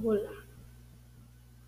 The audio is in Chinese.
不啦